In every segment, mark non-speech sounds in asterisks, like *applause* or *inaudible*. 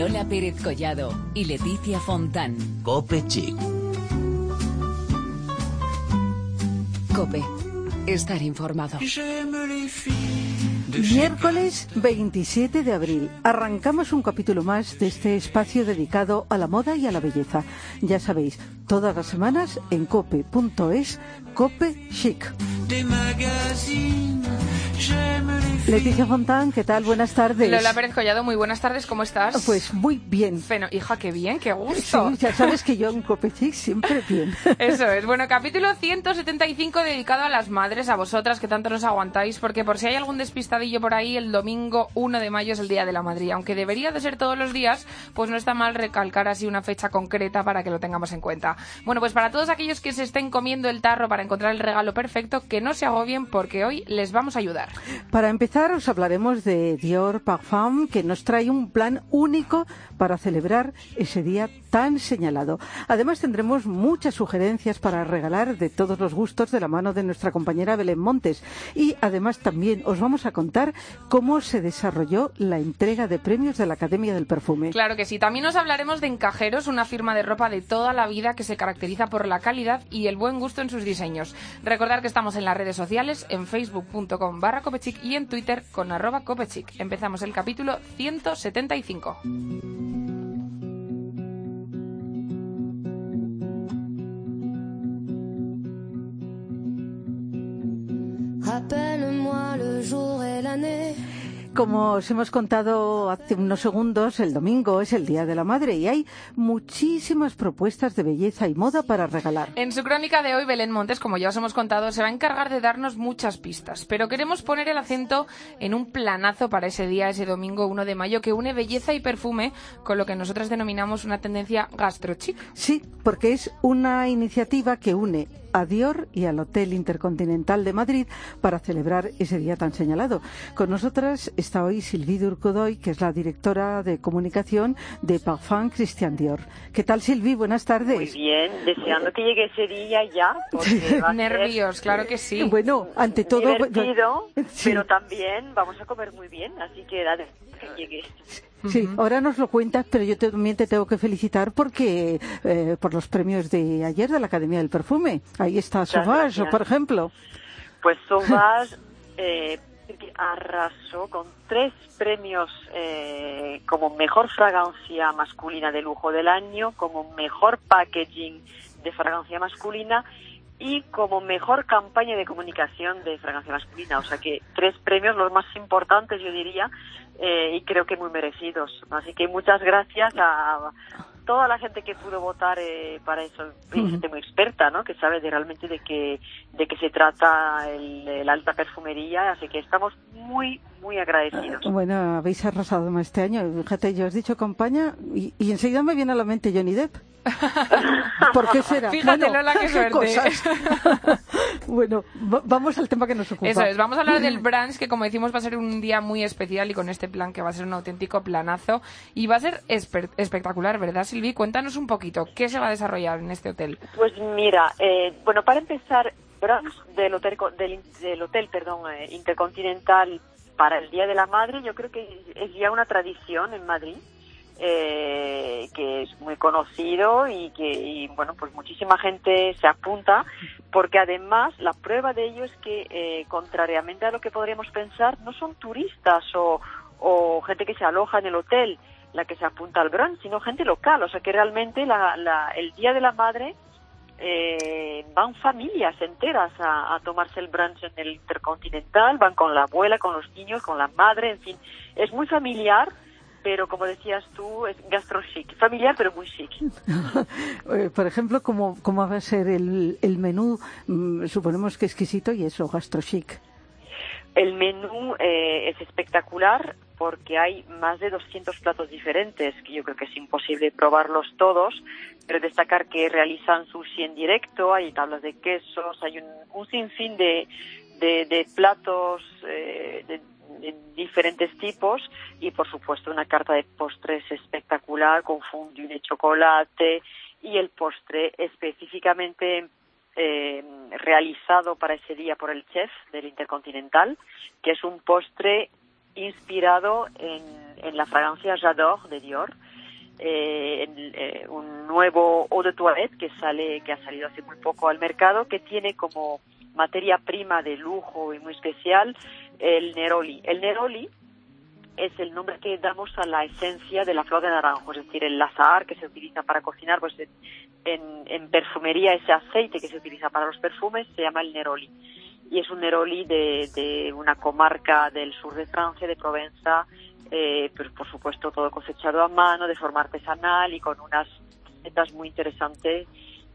Lola Pérez Collado y Leticia Fontán. Cope Chic. Cope. Estar informado. Miércoles 27 de abril. Arrancamos un capítulo más de este espacio dedicado a la moda y a la belleza. Ya sabéis, todas las semanas en cope.es, Cope Chic. Leticia Fontán, ¿qué tal? Buenas tardes. Lola Pérez Collado, muy buenas tardes, ¿cómo estás? Pues muy bien. Feno, hija, qué bien, qué gusto. Sí, ya sabes que yo en Copechic siempre bien. *laughs* Eso es. Bueno, capítulo 175 dedicado a las madres, a vosotras que tanto nos aguantáis, porque por si hay algún despistadillo por ahí, el domingo 1 de mayo es el Día de la Madre. Aunque debería de ser todos los días, pues no está mal recalcar así una fecha concreta para que lo tengamos en cuenta. Bueno, pues para todos aquellos que se estén comiendo el tarro para encontrar el regalo perfecto, que no se agobien porque hoy les vamos a ayudar. Para empezar, os hablaremos de Dior Parfum, que nos trae un plan único para celebrar ese día tan señalado. Además, tendremos muchas sugerencias para regalar de todos los gustos de la mano de nuestra compañera Belén Montes. Y además también os vamos a contar cómo se desarrolló la entrega de premios de la Academia del Perfume. Claro que sí. También os hablaremos de Encajeros, una firma de ropa de toda la vida que se caracteriza por la calidad y el buen gusto en sus diseños. Recordar que estamos en las redes sociales, en facebook.com barra copechic y en Twitter con arroba copechic. Empezamos el capítulo 175. Rappelle-moi le jour et l'année. Como os hemos contado hace unos segundos, el domingo es el Día de la Madre y hay muchísimas propuestas de belleza y moda para regalar. En su crónica de hoy, Belén Montes, como ya os hemos contado, se va a encargar de darnos muchas pistas, pero queremos poner el acento en un planazo para ese día, ese domingo 1 de mayo, que une belleza y perfume con lo que nosotras denominamos una tendencia gastrochic. Sí, porque es una iniciativa que une a Dior y al Hotel Intercontinental de Madrid para celebrar ese día tan señalado. Con nosotras está hoy Sylvie Durcodoy, que es la directora de comunicación de Parfum Christian Dior. ¿Qué tal, Sylvie? Buenas tardes. Muy bien, deseando que llegue ese día ya. Nervios, claro que sí. Bueno, ante todo... Divertido, pero también vamos a comer muy bien, así que da que llegue. Sí, ahora nos lo cuentas, pero yo también te tengo que felicitar porque eh, por los premios de ayer de la Academia del Perfume. Ahí está Sauvage, por ejemplo. Pues Sauvage *laughs* eh, arrasó con tres premios eh, como mejor fragancia masculina de lujo del año, como mejor packaging de fragancia masculina y como mejor campaña de comunicación de fragancia masculina. O sea que tres premios, los más importantes, yo diría, eh, y creo que muy merecidos. Así que muchas gracias a toda la gente que pudo votar eh, para eso, gente muy experta, ¿no? Que sabe de realmente de qué de qué se trata el, el, alta perfumería, así que estamos muy muy agradecidos. Bueno, habéis arrasado más este año. Fíjate, yo os he dicho campaña y, y enseguida me viene a la mente Johnny Depp. *laughs* ¿Por qué será? Fíjate, bueno, Lola, qué suerte. *laughs* bueno, vamos al tema que nos ocupa. Eso es, vamos a hablar del *clears throat* brunch, que como decimos va a ser un día muy especial y con este plan que va a ser un auténtico planazo y va a ser espectacular, ¿verdad, Silvi? Cuéntanos un poquito, ¿qué se va a desarrollar en este hotel? Pues mira, eh, bueno, para empezar, brunch del hotel, del, del hotel perdón, eh, intercontinental para el Día de la Madre, yo creo que es ya una tradición en Madrid eh, que es muy conocido y que, y, bueno, pues muchísima gente se apunta, porque además la prueba de ello es que, eh, contrariamente a lo que podríamos pensar, no son turistas o, o gente que se aloja en el hotel la que se apunta al brunch, sino gente local, o sea que realmente la, la, el Día de la Madre eh, van familias enteras a, tomarse el brunch en el Intercontinental, van con la abuela, con los niños, con la madre, en fin, es muy familiar pero como decías tú, es gastro chic, familiar pero muy chic. *laughs* Por ejemplo, ¿cómo, ¿cómo va a ser el, el menú? Mm, suponemos que exquisito y eso, gastro chic. El menú eh, es espectacular porque hay más de 200 platos diferentes, que yo creo que es imposible probarlos todos, pero destacar que realizan sushi en directo, hay tablas de quesos, hay un, un sinfín de, de, platos eh, de, de diferentes tipos y por supuesto una carta de postres espectacular con fondue de chocolate y el postre específicamente eh, realizado para ese día por el chef del Intercontinental, que es un postre inspirado en, la fragancia J'adore de Dior, eh, un nuevo eau de toilette que sale, que ha salido hace muy poco al mercado, que tiene como materia prima de lujo y muy especial el neroli. El neroli es el nombre que damos a la esencia de la flor de naranjo, es decir, el azahar que se utiliza para cocinar, pues en, en perfumería ese aceite que se utiliza para los perfumes se llama el neroli. Y es un neroli de, de una comarca del sur de Francia, de Provenza, eh, pero por supuesto todo cosechado a mano, de forma artesanal y con unas recetas muy interesantes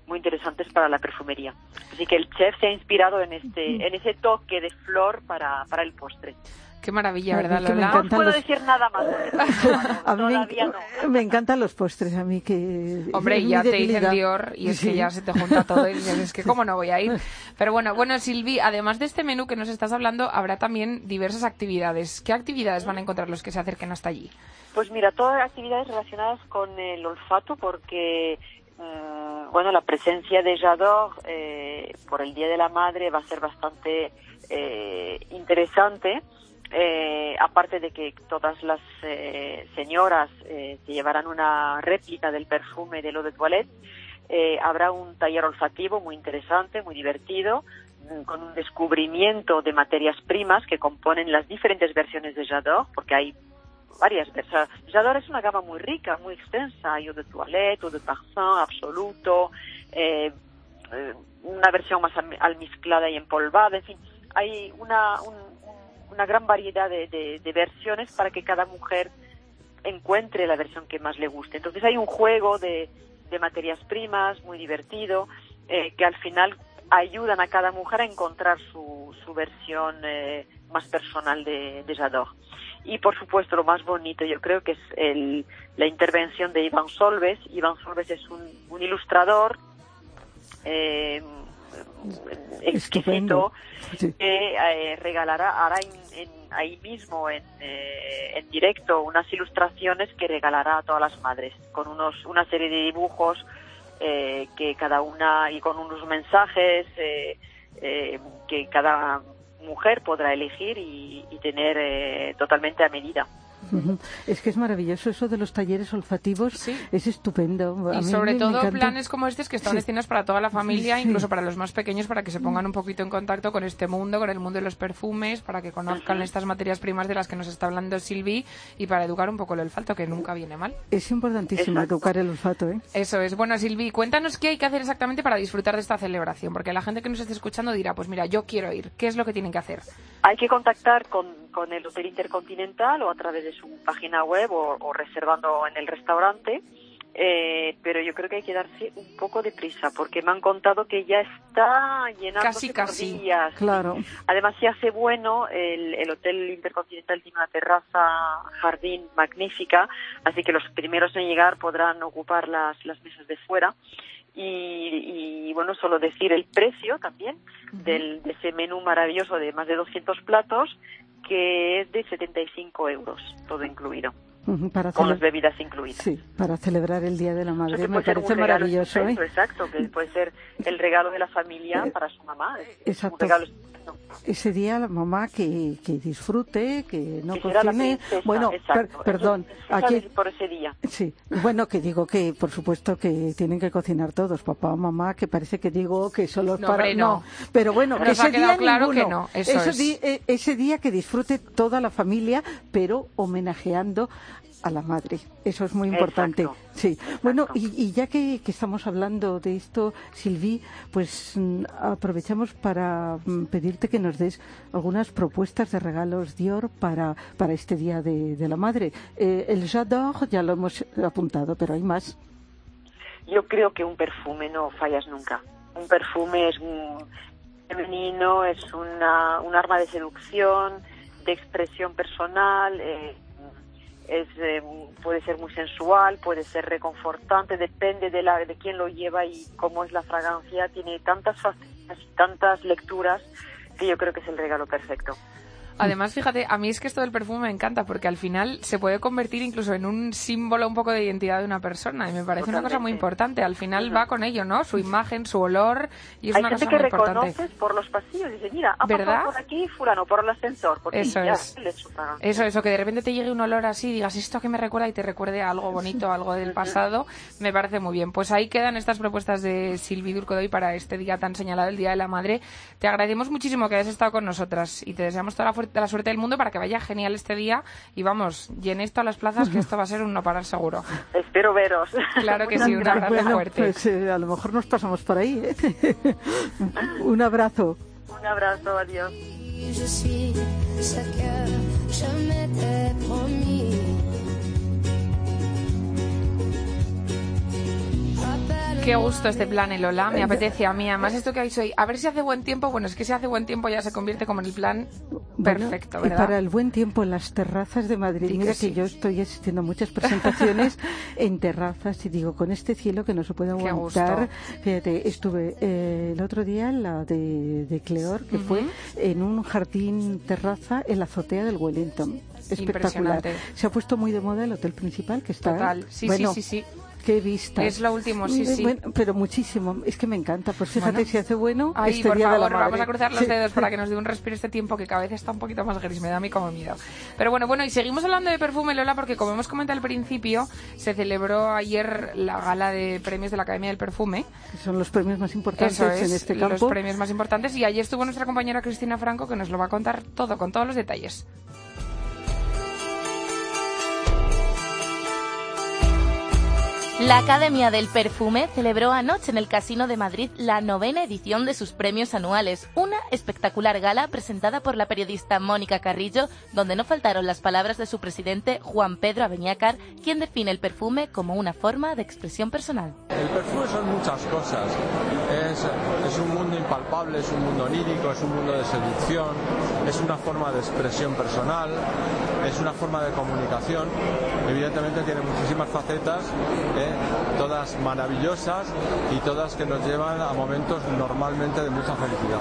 muy interesantes para la perfumería. Así que el chef se ha inspirado en este en ese toque de flor para, para el postre. Qué maravilla, ¿verdad, Lola? No puedo decir nada más. *laughs* a mí me, me, encantan los postres, a mí que... Hombre, ya te dicen Dior y es que ya se te junta todo y dices, es que cómo no voy a ir. *laughs* Pero bueno, bueno, Silvi, además de este menú que nos estás hablando, habrá también diversas actividades. ¿Qué actividades van a encontrar los que se acerquen hasta allí? Pues mira, todas actividades relacionadas con el olfato porque mm, bueno, la presencia de Jador eh, por el Día de la Madre va a ser bastante eh, interesante eh, aparte de que todas las eh, señoras eh, se llevarán una réplica del perfume de lo de toilette, eh, habrá un taller olfativo muy interesante, muy divertido, mm, con un descubrimiento de materias primas que componen las diferentes versiones de Jadot, porque hay varias versiones. Jadot es una gama muy rica, muy extensa, hay eau de toilette, eau de parfum, absoluto, eh, eh una versión más almizclada y empolvada, en fin, hay una, un, una gran variedad de, versiones para que cada mujer encuentre la versión que más le guste. Entonces hay un juego de, materias primas muy divertido eh, que al final ayudan a cada mujer a encontrar su, su versión eh, más personal de, de. Y por supuesto lo más bonito yo creo que es el, la intervención de Iván Solves. Iván Solves es un, un ilustrador eh, exquisito que eh, regalará hará ahí mismo en, eh, en, directo unas ilustraciones que regalará a todas las madres con unos una serie de dibujos eh, que cada una y con unos mensajes que cada mujer podrá elegir y, y tener totalmente a medida. Es que es maravilloso eso de los talleres olfativos, es estupendo. y sobre todo planes como este que están destinados para toda la familia, incluso para los más pequeños, para que se pongan un poquito en contacto con este mundo, con el mundo de los perfumes, para que conozcan estas materias primas de las que nos está hablando Silvi y para educar un poco el olfato, que nunca viene mal. Es importantísimo educar el olfato, ¿eh? Eso es. Bueno, Silvi, cuéntanos qué hay que hacer exactamente para disfrutar de esta celebración, porque la gente que nos esté escuchando dirá, pues mira, yo quiero ir. ¿Qué es lo que tienen que hacer? Hay que contactar con, con el Hotel Intercontinental o a través de su página web o, reservando en el restaurante. Eh, pero yo creo que hay que darse un poco de prisa porque me han contado que ya está llenándose casi, por días. Claro. Además, si hace bueno, el, el, Hotel Intercontinental tiene una terraza, jardín magnífica, así que los primeros en llegar podrán ocupar las, las mesas de fuera. Y, y, bueno, solo decir el precio también del, de ese menú maravilloso de más de 200 platos, que es de 75 euros, todo incluido. Para con las bebidas incluidas. Sí, para celebrar el Día de la Madre. Me parece maravilloso. ¿eh? Exacto, que puede ser el regalo de la familia eh, para su mamá. Exacto. Ese día la mamá que, que disfrute, que no cocine. bueno, perdón. aquí, por ese día. Sí, bueno, que digo que por supuesto que tienen que cocinar todos, papá o mamá, que parece que digo que solo para. no. pero bueno, ese día claro que no. Eso eh, ese día que disfrute toda la familia, pero homenajeando a la madre. Eso es muy importante. Sí. Bueno, y, ya que, estamos hablando de esto, Silvi, pues mm, aprovechamos para mm, pedirte que nos des algunas propuestas de regalos Dior para, para este Día de, la Madre. Eh, el J'adore ya lo hemos apuntado, pero hay más. Yo creo que un perfume no fallas nunca. Un perfume es un femenino, es una, un arma de seducción, de expresión personal. Eh, es eh, puede ser muy sensual, puede ser reconfortante, depende de la de quién lo lleva y cómo es la fragancia, tiene tantas facetas, tantas lecturas que yo creo que es el regalo perfecto. Además, fíjate, a mí es que esto del perfume me encanta porque al final se puede convertir incluso en un símbolo un poco de identidad de una persona y me parece una cosa muy importante. Al final va con ello, ¿no? Su imagen, su olor y es Hay una gente cosa que muy importante. por los pasillos y dice, mira, ha ¿Verdad? pasado por aquí fulano, por el ascensor. Porque Eso ya es. le. Eso, eso, que de repente te llegue un olor así y digas, esto que me recuerda y te recuerde a algo bonito, algo del pasado, me parece muy bien. Pues ahí quedan estas propuestas de Silvi Durco de hoy para este día tan señalado, el Día de la Madre. Te agradecemos muchísimo que hayas estado con nosotras y te deseamos toda la, fuer- la suerte del mundo para que vaya genial este día y vamos, llenéis todas las plazas que esto va a ser un no parar seguro. Espero veros. Claro que sí, un abrazo Bueno, fuerte. pues eh, a lo mejor nos pasamos por ahí. ¿eh? *laughs* un abrazo. Un abrazo, adiós. Qué gusto este plan, el Lola, me apetece a mí. Además, esto que hay hoy, a ver si hace buen tiempo. Bueno, es que si hace buen tiempo ya se convierte como en el plan Bueno, perfecto, y ¿verdad? para el buen tiempo en las terrazas de Madrid. Que Mira sí. que yo estoy asistiendo a muchas presentaciones *laughs* en terrazas y digo, con este cielo que no se puede aguantar. Fíjate, estuve eh, el otro día en la de, de Cleor, que fue en un jardín terraza en la azotea del Wellington. Espectacular. Se ha puesto muy de moda el hotel principal que está. Total, sí, bueno, sí, sí, sí. Qué vista. Es lo último, sí, sí. Bueno, pero muchísimo. Es que me encanta. Pues fíjate Bueno. si hace bueno. Ay, este por día de la favor, vamos a cruzar los Sí. dedos para que *laughs* nos dé un respiro este tiempo que cada vez está un poquito más gris, me da a mí como miedo. Pero bueno, bueno, y seguimos hablando de perfume, Lola, porque como hemos comentado al principio, se celebró ayer la gala de premios de la Academia del Perfume. Que son los premios más importantes Eso es, en este los campo. premios más importantes. Y allí estuvo nuestra compañera Cristina Franco, que nos lo va a contar todo, con todos los detalles. La Academia del Perfume celebró anoche en el Casino de Madrid la novena edición de sus premios anuales, una espectacular gala presentada por la periodista Mónica Carrillo, donde no faltaron las palabras de su presidente Juan Pedro Abeñácar, quien define el perfume como una forma de expresión personal. El perfume son muchas cosas. Es, es un mundo impalpable, es un mundo onírico, es un mundo de seducción, es una forma de expresión personal, es una forma de comunicación. Evidentemente tiene muchísimas facetas, ¿eh? Todas maravillosas y todas que nos llevan a momentos normalmente de mucha felicidad.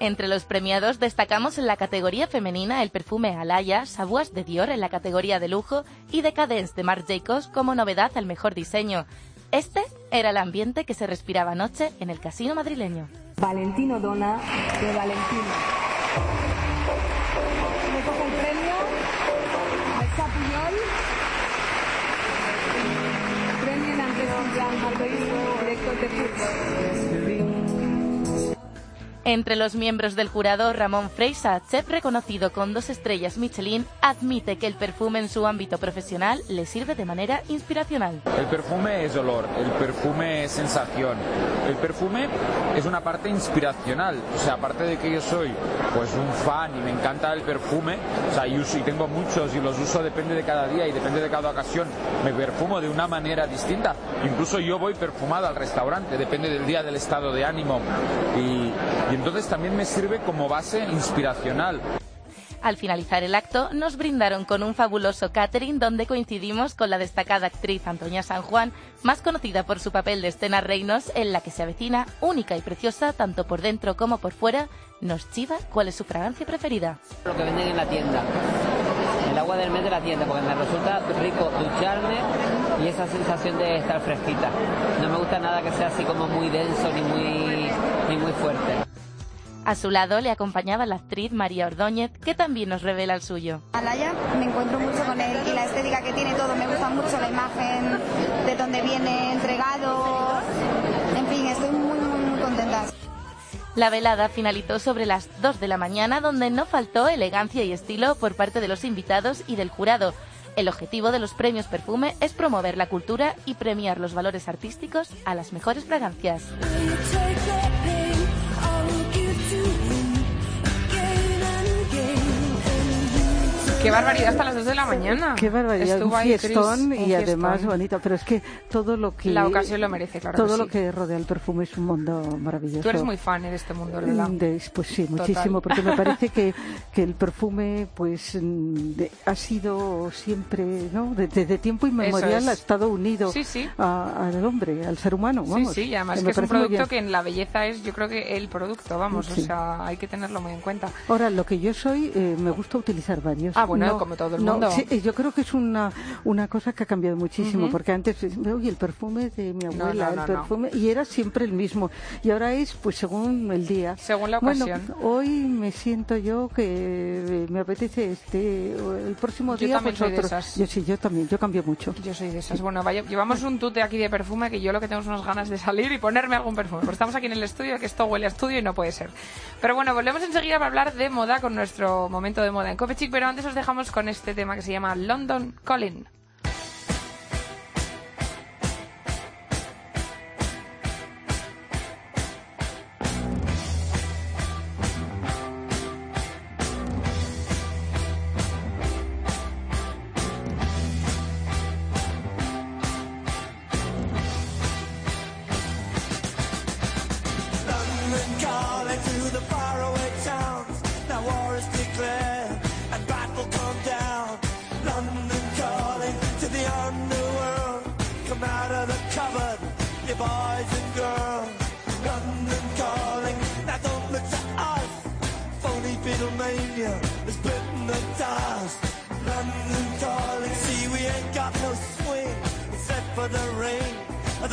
Entre los premiados destacamos en la categoría femenina el perfume Alaya, Sabuas de Dior en la categoría de lujo y Decadence de Marc Jacobs como novedad al mejor diseño. Este era el ambiente que se respiraba anoche en el casino madrileño. Valentino Dona de Valentino. Jean Marguerite, director. Entre los miembros del jurado, Ramón Freisa, chef reconocido con dos estrellas Michelin, admite que el perfume en su ámbito profesional le sirve de manera inspiracional. El perfume es olor, el perfume es sensación, el perfume es una parte inspiracional, o sea, aparte de que yo soy pues un fan y me encanta el perfume, o sea, y, uso, y tengo muchos y los uso depende de cada día y depende de cada ocasión, me perfumo de una manera distinta, incluso yo voy perfumado al restaurante, depende del día, del estado de ánimo. Y, y entonces también me sirve como base inspiracional. Al finalizar el acto, nos brindaron con un fabuloso catering donde coincidimos con la destacada actriz Antonia San Juan, más conocida por su papel de Estena Reinos, en la que se avecina, única y preciosa tanto por dentro como por fuera, nos chiva cuál es su fragancia preferida. Lo que venden en la tienda. El agua del mes de la tienda, porque me resulta rico ducharme y esa sensación de estar fresquita. No me gusta nada que sea así como muy denso ni muy, ni muy fuerte. A su lado le acompañaba la actriz María Ordóñez, que también nos revela el suyo. Alaya, me encuentro mucho con él y la estética que tiene todo, me gusta mucho la imagen, de dónde viene entregado, en fin, estoy muy, muy, muy contenta. La velada finalizó sobre las 2 de la mañana, donde no faltó elegancia y estilo por parte de los invitados y del jurado. El objetivo de los premios Perfume es promover la cultura y premiar los valores artísticos a las mejores fragancias. Qué barbaridad hasta las 2 de la mañana. Qué barbaridad, Estuvo un ahí, Chris, fiestón un y además bonito. Pero es que todo lo que... La ocasión lo merece, claro Todo que lo sí. que rodea el perfume es un mundo maravilloso. Tú eres muy fan de este mundo, Lola. Mm, de- pues sí, Total. muchísimo, porque me *laughs* parece que, que el perfume pues mm, de- ha sido siempre, ¿no? De- Desde tiempo inmemorial es. ha estado unido Sí, sí. a- al hombre, al ser humano, Sí, vamos. sí, y además Me que es un producto que en la belleza es, yo creo que el producto, vamos, Sí. o sea, hay que tenerlo muy en cuenta. Ahora, lo que yo soy, eh, me gusta utilizar varios. Ah, bueno, como todo el no, mundo. sí, eh, yo creo que es una, una cosa que ha cambiado muchísimo, Ujú. porque antes, eh, oye, el perfume de mi No, abuela, no, no, el perfume, y era siempre el mismo. Y ahora es, pues, según el día. Según la Bueno, ocasión. hoy me siento yo que eh, me apetece este, el próximo Yo día, también pues soy de esas. Yo sí, yo también, yo cambio mucho. Yo soy de esas. Bueno, vaya, llevamos un tute aquí de perfume que yo lo que tengo son unas ganas de salir y ponerme algún perfume. Porque estamos aquí en el estudio, que esto huele a estudio y no puede ser. Pero bueno, volvemos enseguida para hablar de moda con nuestro momento de moda en Coffee Chic, pero antes os dejamos con este tema que se llama London Calling.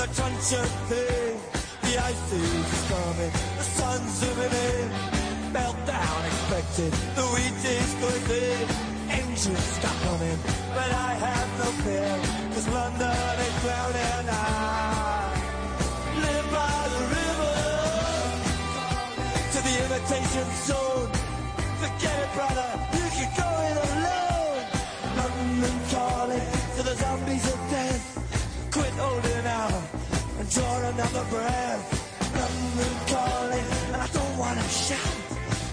The crunch of thing. The ice is coming, the sun's zooming in. Meltdown expected, the wheat is going in. Engines stop running, but I have no fear, cause London is drowning. I live by the river to the imitation zone. Forget it, brother, you can go it alone. London calling to the zombies of death. Quit holding out and draw another breath. London calling, and I don't wanna shout.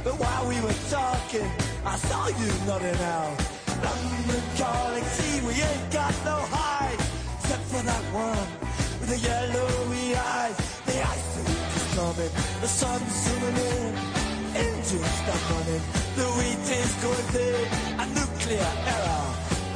But while we were talking, I saw you nodding out. London calling, see we ain't got no hide, except for that one with the yellowy eyes. The ice is coming, the sun's zooming in, engines stop running, the wheat is going thin, a nuclear error.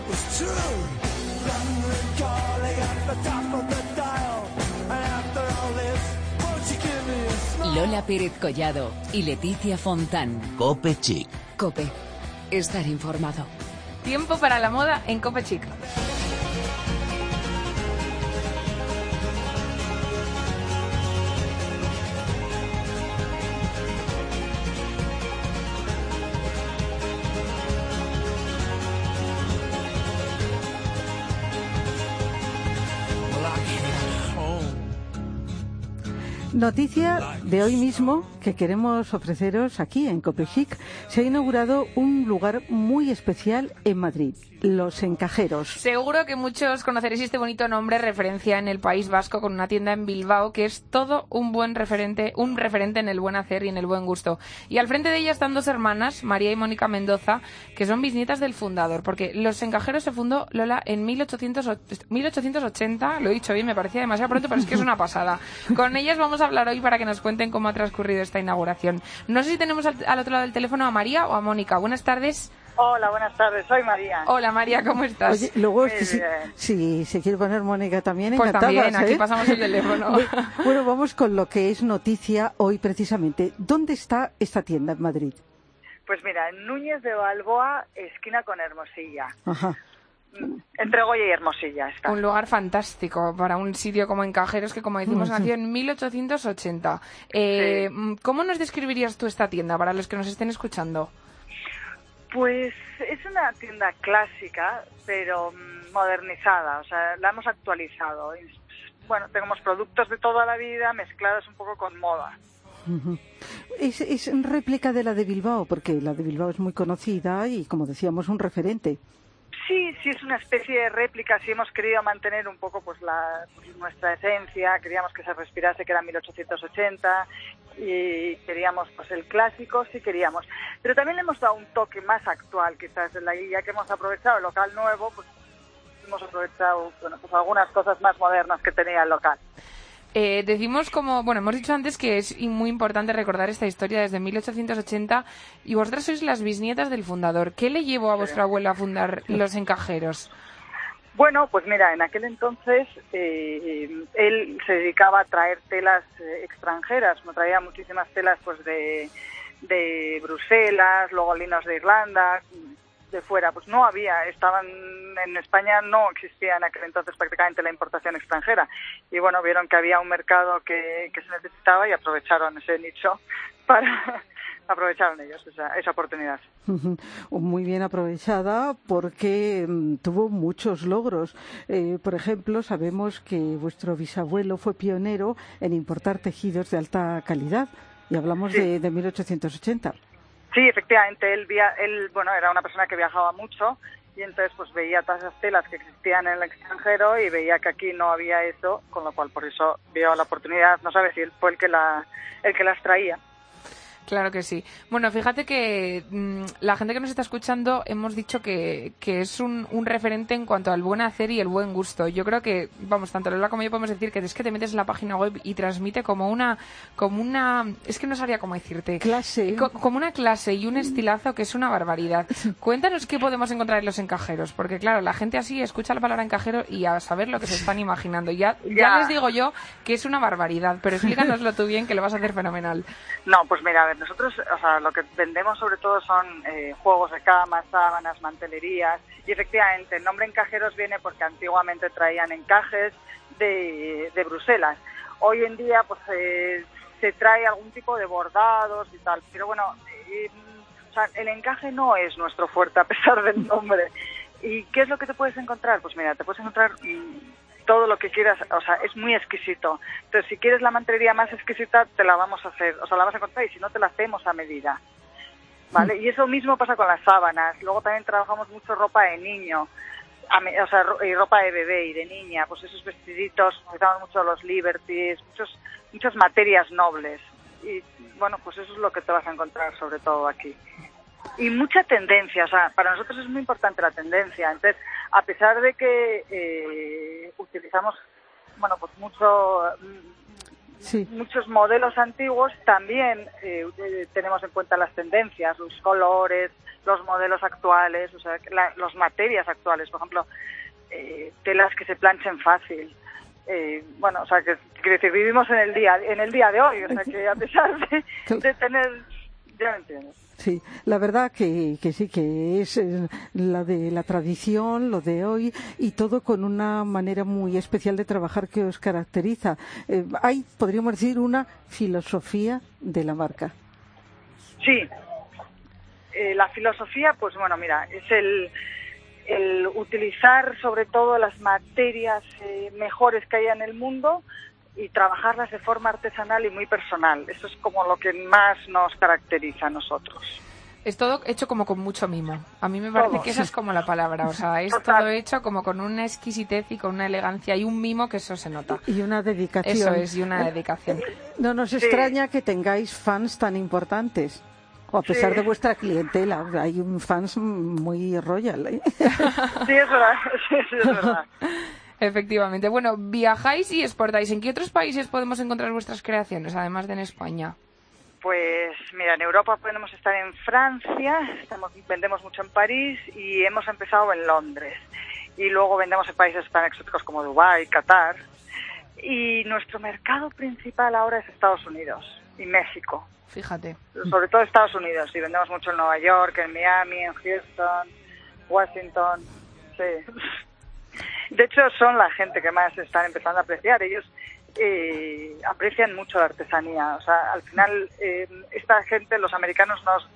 it was true. London calling at the top of the dial. And after all this, won't you give me a smile? Lola Pérez Collado y Leticia Fontán. Cope Chic. Cope. Estar informado. Tiempo para la moda en Cope Chic. Noticia de hoy mismo que queremos ofreceros aquí en Copechic, se ha inaugurado un lugar muy especial en Madrid, Los Encajeros. Seguro que muchos conoceréis este bonito nombre, referencia en el País Vasco, con una tienda en Bilbao que es todo un buen referente, un referente en el buen hacer y en el buen gusto. Y al frente de ella están dos hermanas, María y Mónica Mendoza, que son bisnietas del fundador, porque Los Encajeros se fundó, Lola, en 1800 1880, lo he dicho bien, me parecía demasiado pronto, pero es que es una pasada. *laughs* Con ellas vamos a hablar hoy para que nos cuenten cómo ha transcurrido esta inauguración. No sé si tenemos al, al otro lado del teléfono a María o a Mónica. Buenas tardes. Hola, buenas tardes, soy María. Hola María, ¿cómo estás? Oye, luego, Muy si, bien. si se quiere poner Mónica también, Pues también, aquí ¿eh? pasamos el teléfono. *laughs* bueno, vamos con lo que es noticia hoy precisamente. ¿Dónde está esta tienda en Madrid? Pues mira, en Núñez de Balboa, esquina con Hermosilla. Ajá. Entre Goya y Hermosilla está. Un lugar fantástico para un sitio como Encajeros que, como decimos, Mm, nació sí. en 1880. Eh, ¿Cómo nos describirías tú esta tienda para los que nos estén escuchando? Pues es una tienda clásica, pero mm, modernizada, o sea, la hemos actualizado. Y, Bueno, tenemos productos de toda la vida mezclados un poco con moda. Es, es réplica de la de Bilbao, porque la de Bilbao es muy conocida y, como decíamos, un referente. Sí, sí es una especie de réplica, sí hemos querido mantener un poco pues la nuestra esencia, queríamos que se respirase que era 1880 y queríamos pues el clásico, sí queríamos. Pero también le hemos dado un toque más actual, quizás de la ya que hemos aprovechado el local nuevo, pues hemos aprovechado bueno, pues algunas cosas más modernas que tenía el local. Eh, decimos como, bueno, hemos dicho antes que es muy importante recordar esta historia desde 1880 y vosotras sois las bisnietas del fundador. ¿Qué le llevó a vuestro abuelo a fundar Los Encajeros? Bueno, pues mira, en aquel entonces eh, él se dedicaba a traer telas eh, extranjeras, no traía muchísimas telas pues de, de Bruselas, luego linos de Irlanda, de fuera, pues no había, estaban en España no existía en aquel entonces prácticamente la importación extranjera y bueno, vieron que había un mercado que, que se necesitaba y aprovecharon ese nicho *laughs* para aprovecharon ellos esa, esa oportunidad. Muy bien aprovechada porque mm, tuvo muchos logros. Eh, por ejemplo, sabemos que vuestro bisabuelo fue pionero en importar tejidos de alta calidad y hablamos Sí. de, de 1880. Sí, efectivamente, él, via- él bueno, era una persona que viajaba mucho y entonces pues veía todas esas telas que existían en el extranjero y veía que aquí no había eso, con lo cual por eso vio la oportunidad, no sabe si él fue el que, la, el que las traía. Claro que sí. Bueno, fíjate que mm, la gente que nos está escuchando hemos dicho que, que es un, un referente en cuanto al buen hacer y el buen gusto. Yo creo que, vamos, tanto Lola como yo podemos decir que es que te metes en la página web y transmite como una, como una, es que no sabría cómo decirte. Clase. Co- como una clase y un estilazo que es una barbaridad. Cuéntanos qué podemos encontrar en los encajeros, porque claro, la gente así escucha la palabra encajero y a saber lo que se están imaginando. Ya, ya Ya. les digo yo que es una barbaridad, pero explícanoslo tú bien que lo vas a hacer fenomenal. No, pues mira, a ver, nosotros, o sea, lo que vendemos sobre todo son eh, juegos de cama, sábanas, mantelerías. Y efectivamente, el nombre encajeros viene porque antiguamente traían encajes de, de Bruselas. Hoy en día, pues eh, se trae algún tipo de bordados y tal. Pero bueno, eh, o sea, el encaje no es nuestro fuerte a pesar del nombre. ¿Y qué es lo que te puedes encontrar? Pues mira, te puedes encontrar mm, todo lo que quieras, o sea, es muy exquisito. Entonces, si quieres la mantelería más exquisita, te la vamos a hacer, o sea, la vas a encontrar y si no, te la hacemos a medida. ¿Vale? Y eso mismo pasa con las sábanas. Luego también trabajamos mucho ropa de niño, o sea, y ropa de bebé y de niña, pues esos vestiditos, utilizamos mucho los liberties, muchos, muchas materias nobles. Y bueno, pues eso es lo que te vas a encontrar sobre todo aquí. Y mucha tendencia, o sea, para nosotros es muy importante la tendencia. Entonces, a pesar de que eh, utilizamos, bueno, pues mucho, Sí. muchos modelos antiguos, también eh, eh, tenemos en cuenta las tendencias, los colores, los modelos actuales, o sea, la- las materias actuales, por ejemplo, eh, telas que se planchen fácil. Eh, bueno, o sea, que vivimos en el día en el día de hoy, o sea, que a pesar de, *laughs* de tener, ya. Sí, la verdad que, que sí, que es eh, la de la tradición, lo de hoy y todo con una manera muy especial de trabajar que os caracteriza. Eh, hay, podríamos decir, una filosofía de la marca. Sí. Eh, la filosofía, pues bueno, mira, es el, el utilizar sobre todo las materias eh, mejores que hay en el mundo y trabajarlas de forma artesanal y muy personal. Eso es como lo que más nos caracteriza a nosotros. Es todo hecho como con mucho mimo. A mí me parece Todo, que esa es como la palabra. O sea, es Total. todo hecho como con una exquisitez y con una elegancia y un mimo que eso se nota. Y una dedicación. Eso es, y una dedicación. No nos extraña que tengáis fans tan importantes. O a pesar Sí. de vuestra clientela, hay un fans muy royal. ¿eh? Sí, es verdad. *laughs* Sí, sí, es verdad. *laughs* Efectivamente. Bueno, viajáis y exportáis. ¿En qué otros países podemos encontrar vuestras creaciones, además de en España? Pues mira, en Europa podemos estar en Francia, estamos, vendemos mucho en París y hemos empezado en Londres. Y luego vendemos en países tan exóticos como Dubái, Qatar. Y nuestro mercado principal ahora es Estados Unidos y México. Fíjate. Sobre todo Estados Unidos. Y vendemos mucho en Nueva York, en Miami, en Houston, Washington. Sí. De hecho, son la gente que más están empezando a apreciar. Ellos eh, aprecian mucho la artesanía. O sea, al final, eh, esta gente, los americanos, nos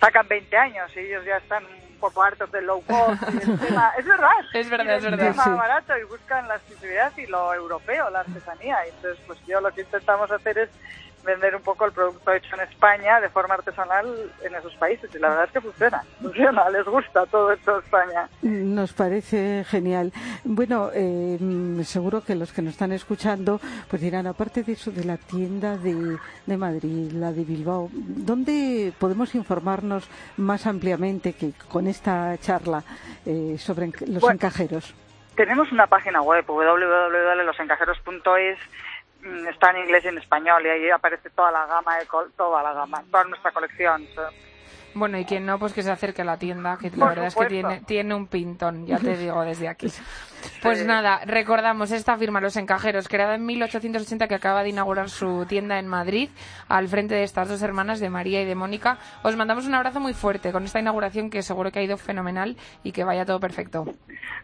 sacan 20 años y ellos ya están un poco hartos del low cost. y del *laughs* tema- Es verdad. Es verdad, es verdad. tema Sí. barato y buscan la exclusividad y lo europeo, la artesanía. Y entonces, pues yo lo que intentamos hacer es vender un poco el producto hecho en España de forma artesanal en esos países. Y la verdad es que funciona, funciona, *laughs* les gusta todo hecho en España. Nos parece genial. Bueno, eh, seguro que los que nos están escuchando pues dirán, aparte de eso de la tienda de, de Madrid, la de Bilbao, ¿dónde podemos informarnos más ampliamente que con esta charla eh, sobre los Bueno. encajeros? Tenemos una página web, www.losencajeros.es, está en inglés y en español y ahí aparece toda la gama, de col- toda la gama, toda nuestra colección. Bueno, y quien no, pues que se acerque a la tienda, que la Por verdad es que tiene, tiene un pintón, ya te digo desde aquí. *laughs* Pues nada, recordamos esta firma Los Encajeros, creada en 1880 que acaba de inaugurar su tienda en Madrid, al frente de estas dos hermanas, de María y de Mónica. Os mandamos un abrazo muy fuerte con esta inauguración que seguro que ha ido fenomenal y que vaya todo perfecto.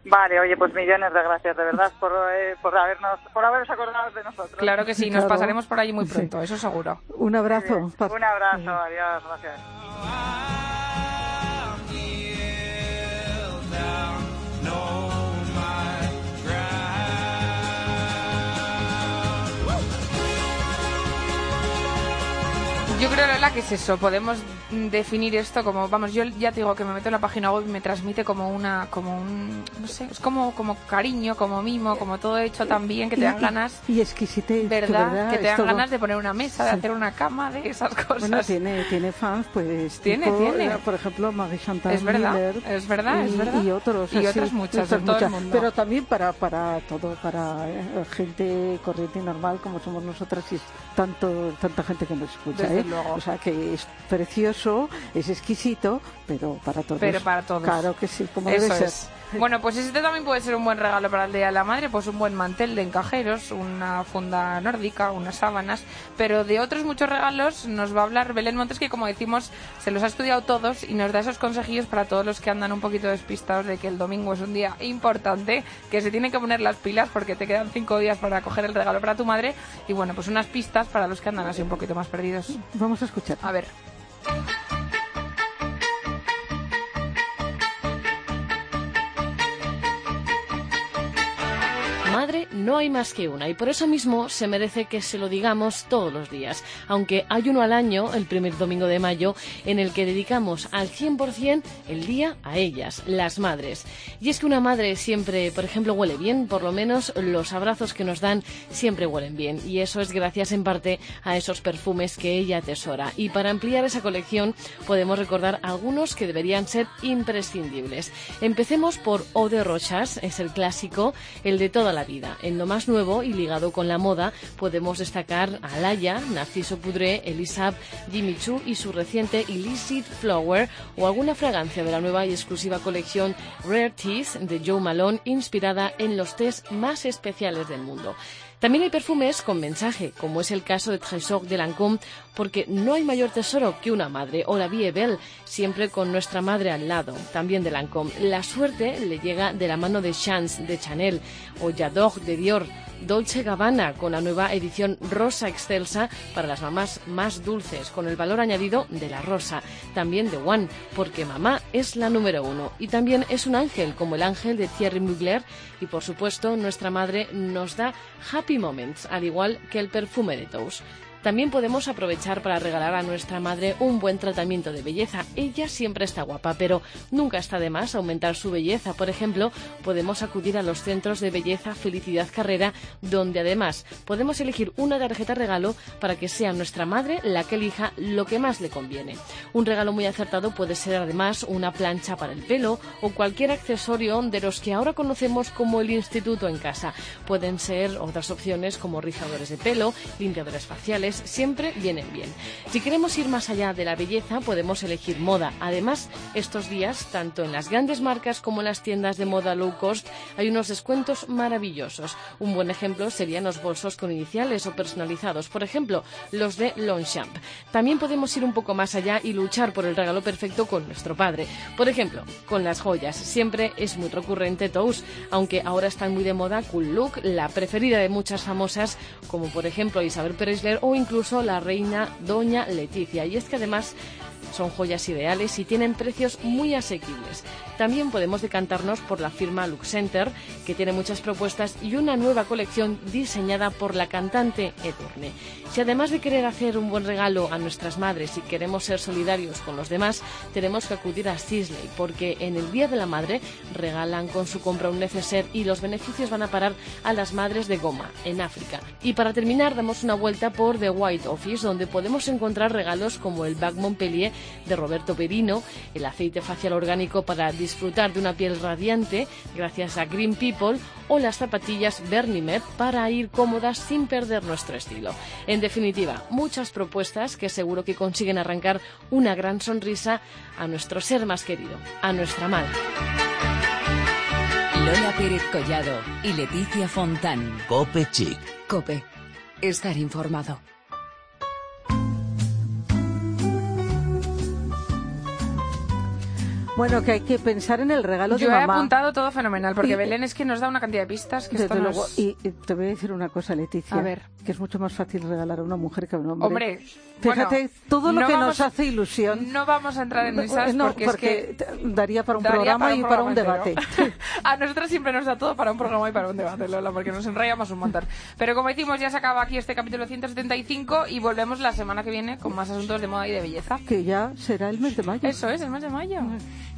Vale, oye, pues millones de gracias, de verdad, por, eh, por, habernos, por haberos acordado de nosotros. Claro que sí, nos Claro. pasaremos por allí muy pronto, eso seguro. Un abrazo. Un abrazo, adiós, gracias. Lola, que es eso. Podemos definir esto como, vamos, yo ya te digo que me meto en la página web y me transmite como una, como un, no sé, es como, como cariño, como mimo, como todo hecho tan bien que te dan ganas, Y exquisitez. que ¿verdad? Que te dan todo. ganas de poner una mesa, de Sí. hacer una cama, de esas cosas. Bueno, tiene, tiene fans, pues. Tiene, tipo, tiene. eh, Por ejemplo, Marie Chantal Es verdad, Miller. es verdad, y, es verdad. Y otros. Y así, otras muchas, otras todo el mundo. Pero también para, para todo, para eh, gente corriente y normal como somos nosotras y es tanto, tanta gente que nos escucha. Desde ¿eh? luego. O sea que es precioso, es exquisito, pero para todos. Pero para todos. Claro que sí, como Eso debe ser. es. Bueno, pues este también puede ser un buen regalo para el Día de la Madre, pues un buen mantel de encajeros, una funda nórdica, unas sábanas, pero de otros muchos regalos nos va a hablar Belén Montes, que como decimos, se los ha estudiado todos y nos da esos consejillos para todos los que andan un poquito despistados de que el domingo es un día importante, que se tienen que poner las pilas porque te quedan cinco días para coger el regalo para tu madre y bueno, pues unas pistas para los que andan así un poquito más perdidos. Vamos a escuchar. A ver. No hay más que una y por eso mismo se merece que se lo digamos todos los días, aunque hay uno al año, el primer domingo de mayo, en el que dedicamos al 100% el día a ellas, las madres. Y es que una madre siempre, por ejemplo, huele bien, por lo menos los abrazos que nos dan siempre huelen bien y eso es gracias en parte a esos perfumes que ella atesora. Y para ampliar esa colección podemos recordar algunos que deberían ser imprescindibles. Empecemos por Eau de Rochas, es el clásico, el de toda la vida. En lo más nuevo y ligado con la moda podemos destacar a Alaya, Narciso Pudré, Elisab, Jimmy Choo y su reciente Illicit Flower o alguna fragancia de la nueva y exclusiva colección Rare Teas de Joe Malone inspirada en los tés más especiales del mundo. También hay perfumes con mensaje, como es el caso de Trésor de Lancôme, porque no hay mayor tesoro que una madre, o la Vie Belle, siempre con nuestra madre al lado, también de Lancôme. La suerte le llega de la mano de Chance de Chanel, o J'adore de Dior, Dolce Gabbana con la nueva edición Rosa Excelsa para las mamás más dulces, con el valor añadido de la rosa. También de One, porque mamá es la número uno. Y también es un ángel, como el ángel de Thierry Mugler. Y por supuesto, nuestra madre nos da happy moments, al igual que el perfume de Toast. También podemos aprovechar para regalar a nuestra madre un buen tratamiento de belleza. Ella siempre está guapa, pero nunca está de más aumentar su belleza. Por ejemplo, podemos acudir a los centros de belleza Felicidad Carrera, donde además podemos elegir una tarjeta regalo para que sea nuestra madre la que elija lo que más le conviene. Un regalo muy acertado puede ser además una plancha para el pelo o cualquier accesorio de los que ahora conocemos como el instituto en casa. Pueden ser otras opciones como rizadores de pelo, limpiadores faciales, siempre vienen bien. Si queremos ir más allá de la belleza, podemos elegir moda. Además, estos días, tanto en las grandes marcas como en las tiendas de moda low cost, hay unos descuentos maravillosos. Un buen ejemplo serían los bolsos con iniciales o personalizados, por ejemplo, los de Longchamp. También podemos ir un poco más allá y luchar por el regalo perfecto con nuestro padre. Por ejemplo, con las joyas. Siempre es muy recurrente Tous, aunque ahora están muy de moda Cool Look, la preferida de muchas famosas, como por ejemplo Isabel Preisler o incluso la reina Doña Leticia. Y es que además son joyas ideales y tienen precios muy asequibles. También podemos decantarnos por la firma Lux Center, que tiene muchas propuestas y una nueva colección diseñada por la cantante Edurne. Si además de querer hacer un buen regalo a nuestras madres y queremos ser solidarios con los demás, tenemos que acudir a Sisley, porque en el Día de la Madre regalan con su compra un neceser y los beneficios van a parar a las madres de Goma, en África. Y para terminar, damos una vuelta por The White Office, donde podemos encontrar regalos como el Bag Montpellier de Roberto Perino, el aceite facial orgánico para disfrutar de una piel radiante gracias a Green People o las zapatillas Bernimet para ir cómodas sin perder nuestro estilo. En definitiva, muchas propuestas que seguro que consiguen arrancar una gran sonrisa a nuestro ser más querido, a nuestra madre. Lola Pérez Collado y Leticia Fontán. Cope Chic. Cope. Estar informado. Bueno, que hay que pensar en el regalo Yo de he mamá. apuntado todo fenomenal, porque Y- Belén es que nos da una cantidad de pistas que Desde nos- luego, y, y te voy a decir una cosa, Leticia. A ver. Que es mucho más fácil regalar a una mujer que a un hombre. Hombre, Fíjate bueno, todo lo no que vamos- nos hace ilusión. No vamos a entrar en esas No, porque, es que te- daría para un daría programa para un y para un debate. *laughs* a nosotros siempre nos da todo para un programa y para un debate, Lola, porque nos enrayamos un montón. Pero como decimos, ya se acaba aquí este capítulo 175 y volvemos la semana que viene con más asuntos de moda y de belleza. Que ya será el mes de mayo. Eso es, el mes de mayo.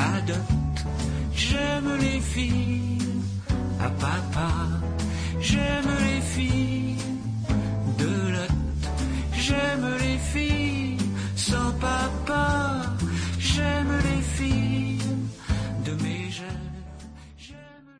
Adopte, j'aime les filles à papa, j'aime les filles de Lot, j'aime les filles sans papa, j'aime les